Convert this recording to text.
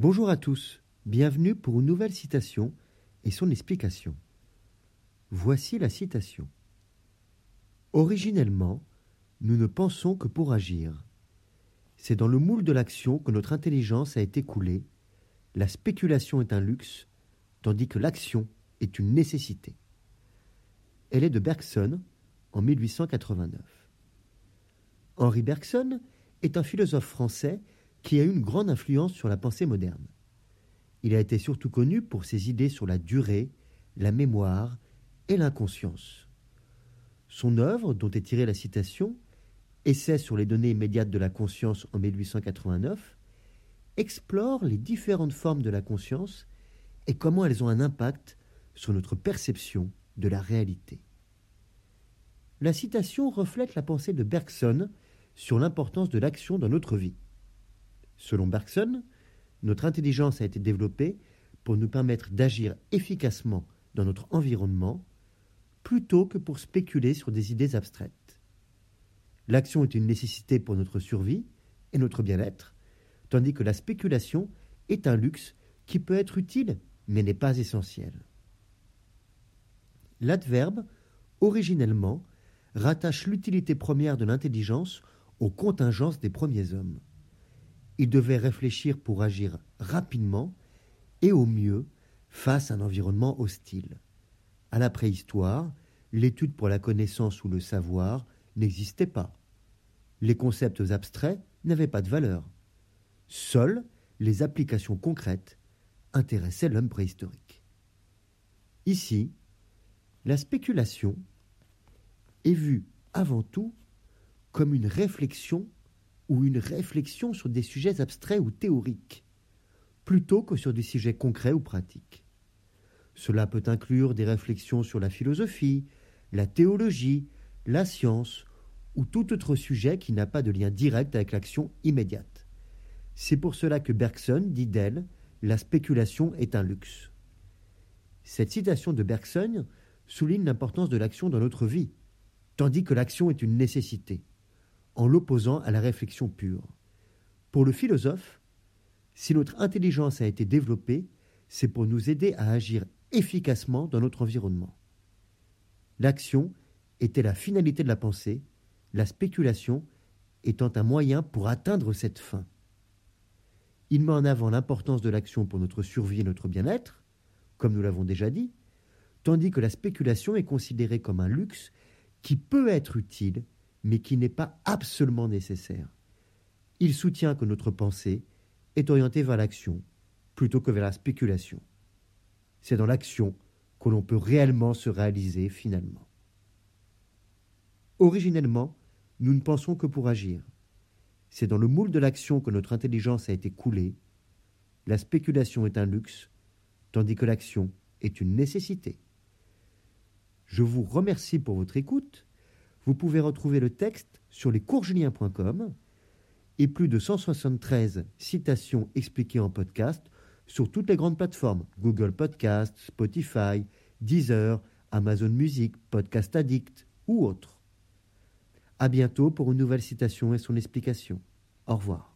Bonjour à tous, bienvenue pour une nouvelle citation et son explication. Voici la citation. Originellement, nous ne pensons que pour agir. C'est dans le moule de l'action que notre intelligence a été coulée. La spéculation est un luxe, tandis que l'action est une nécessité. Elle est de Bergson en 1889. Henri Bergson est un philosophe français qui a eu une grande influence sur la pensée moderne. Il a été surtout connu pour ses idées sur la durée, la mémoire et l'inconscience. Son œuvre, dont est tirée la citation, Essai sur les données immédiates de la conscience en 1889, explore les différentes formes de la conscience et comment elles ont un impact sur notre perception de la réalité. La citation reflète la pensée de Bergson sur l'importance de l'action dans notre vie. Selon Bergson, notre intelligence a été développée pour nous permettre d'agir efficacement dans notre environnement plutôt que pour spéculer sur des idées abstraites. L'action est une nécessité pour notre survie et notre bien-être, tandis que la spéculation est un luxe qui peut être utile mais n'est pas essentiel. L'adverbe, originellement, rattache l'utilité première de l'intelligence aux contingences des premiers hommes. Ils devaient réfléchir pour agir rapidement et au mieux face à un environnement hostile. À la préhistoire, l'étude pour la connaissance ou le savoir n'existait pas. Les concepts abstraits n'avaient pas de valeur. Seules les applications concrètes intéressaient l'homme préhistorique. Ici, la spéculation est vue avant tout comme une réflexion ou une réflexion sur des sujets abstraits ou théoriques, plutôt que sur des sujets concrets ou pratiques. Cela peut inclure des réflexions sur la philosophie, la théologie, la science ou tout autre sujet qui n'a pas de lien direct avec l'action immédiate. C'est pour cela que Bergson dit d'elle La spéculation est un luxe. Cette citation de Bergson souligne l'importance de l'action dans notre vie, tandis que l'action est une nécessité, en l'opposant à la réflexion pure. Pour le philosophe, si notre intelligence a été développée, c'est pour nous aider à agir efficacement dans notre environnement. L'action était la finalité de la pensée, la spéculation étant un moyen pour atteindre cette fin. Il met en avant l'importance de l'action pour notre survie et notre bien-être, comme nous l'avons déjà dit, tandis que la spéculation est considérée comme un luxe qui peut être utile, mais qui n'est pas absolument nécessaire. Il soutient que notre pensée est orientée vers l'action plutôt que vers la spéculation. C'est dans l'action que l'on peut réellement se réaliser finalement. Originellement, nous ne pensons que pour agir. C'est dans le moule de l'action que notre intelligence a été coulée. La spéculation est un luxe, tandis que l'action est une nécessité. Je vous remercie pour votre écoute. Vous pouvez retrouver le texte sur lescoursjulien.com et plus de 173 citations expliquées en podcast sur toutes les grandes plateformes Google Podcast, Spotify, Deezer, Amazon Music, Podcast Addict ou autres. À bientôt pour une nouvelle citation et son explication. Au revoir.